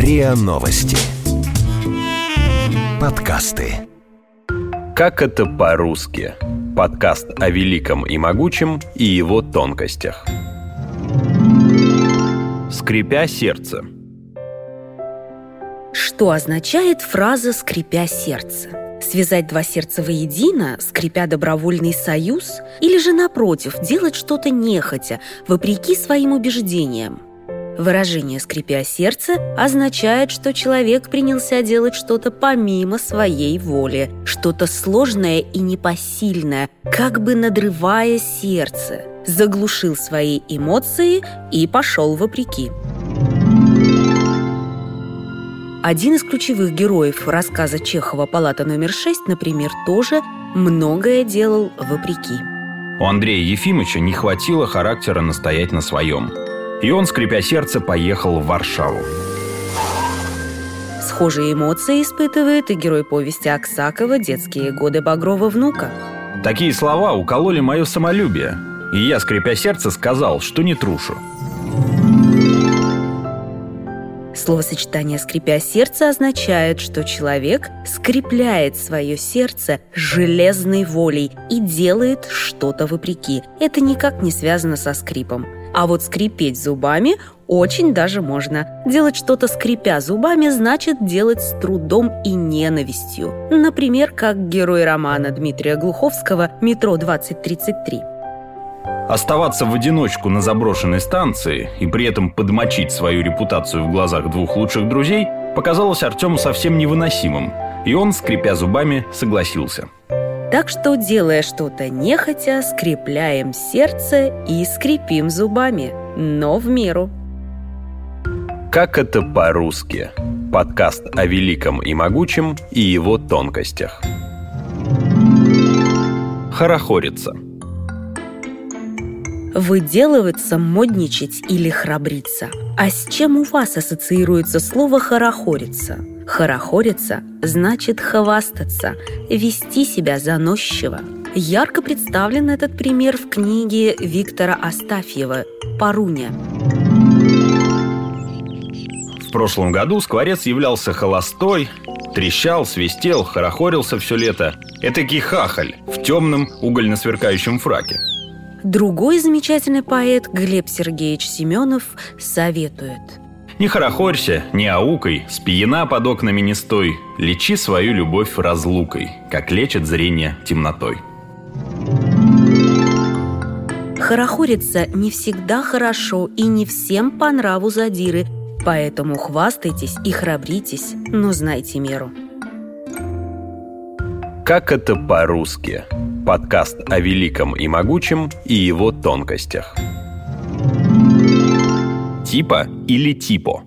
РИА Новости. Подкасты. Как это по-русски? Подкаст о великом и могучем и его тонкостях. Скрипя сердце. Что означает фраза «скрипя сердце»? Связать два сердца воедино, скрипя добровольный союз, или же, напротив, делать что-то нехотя, вопреки своим убеждениям? Выражение «скрипя сердце» означает, что человек принялся делать что-то помимо своей воли, что-то сложное и непосильное, как бы надрывая сердце, заглушил свои эмоции и пошел вопреки. Один из ключевых героев рассказа Чехова «Палата номер 6», например, тоже многое делал вопреки. У Андрея Ефимовича не хватило характера настоять на своем. И он, скрипя сердце, поехал в Варшаву. Схожие эмоции испытывает и герой повести Аксакова «Детские годы Багрова внука». Такие слова укололи мое самолюбие. И я, скрипя сердце, сказал, что не трушу. Словосочетание «скрипя сердце» означает, что человек скрепляет свое сердце железной волей и делает что-то вопреки. Это никак не связано со скрипом. А вот скрипеть зубами очень даже можно. Делать что-то скрипя зубами значит делать с трудом и ненавистью. Например, как герой романа Дмитрия Глуховского «Метро 2033». Оставаться в одиночку на заброшенной станции и при этом подмочить свою репутацию в глазах двух лучших друзей показалось Артему совсем невыносимым, и он, скрипя зубами, согласился. Так что, делая что-то нехотя, скрепляем сердце и скрипим зубами, но в меру. Как это по-русски? Подкаст о великом и могучем и его тонкостях. Хорохорится – Выделываться, модничать или храбриться. А с чем у вас ассоциируется слово «хорохориться»? Хорохориться значит хвастаться, вести себя заносчиво. Ярко представлен этот пример в книге Виктора Астафьева «Паруня». В прошлом году скворец являлся холостой, трещал, свистел, хорохорился все лето. Этакий хахаль в темном угольно сверкающем фраке – Другой замечательный поэт Глеб Сергеевич Семенов советует. Не хорохорься, не аукой, спиена под окнами не стой, лечи свою любовь разлукой, как лечит зрение темнотой. Хорохориться не всегда хорошо и не всем по нраву задиры, поэтому хвастайтесь и храбритесь, но знайте меру. Как это по-русски? Подкаст о великом и могучем и его тонкостях. Типа или типо?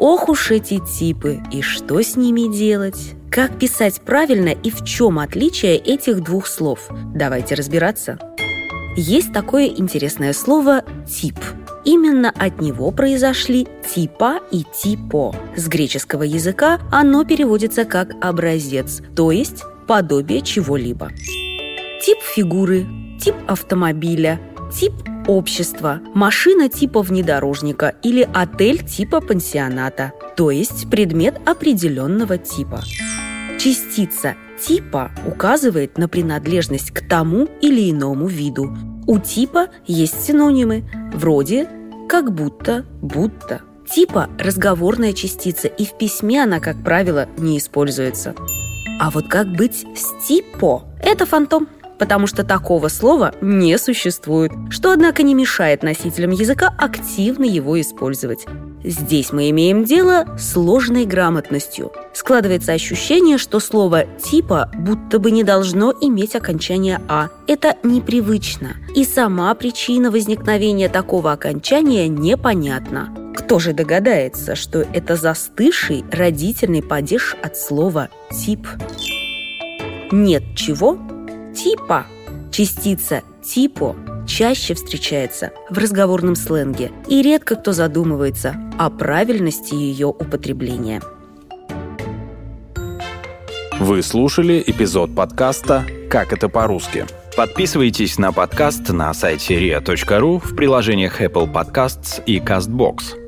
Ох уж эти типы, и что с ними делать? Как писать правильно и в чем отличие этих двух слов? Давайте разбираться. Есть такое интересное слово «тип». Именно от него произошли типа и типо. С греческого языка оно переводится как «образец», то есть подобие чего-либо. Тип фигуры, тип автомобиля, тип общества, машина типа внедорожника или отель типа пансионата, то есть предмет определенного типа. Частица типа указывает на принадлежность к тому или иному виду. У типа есть синонимы, вроде «как будто», «будто». Типа – разговорная частица, и в письме она, как правило, не используется. А вот как быть с типо – это фантом, потому что такого слова не существует, что, однако, не мешает носителям языка активно его использовать. Здесь мы имеем дело с сложной грамотностью. Складывается ощущение, что слово «типа» будто бы не должно иметь окончание «а». Это непривычно. И сама причина возникновения такого окончания непонятна. Кто же догадается, что это застывший родительный падеж от слова «тип»? Нет чего? Типа. Частица «типо» чаще встречается в разговорном сленге, и редко кто задумывается о правильности ее употребления. Вы слушали эпизод подкаста «Как это по-русски». Подписывайтесь на подкаст на сайте ria.ru в приложениях Apple Podcasts и CastBox –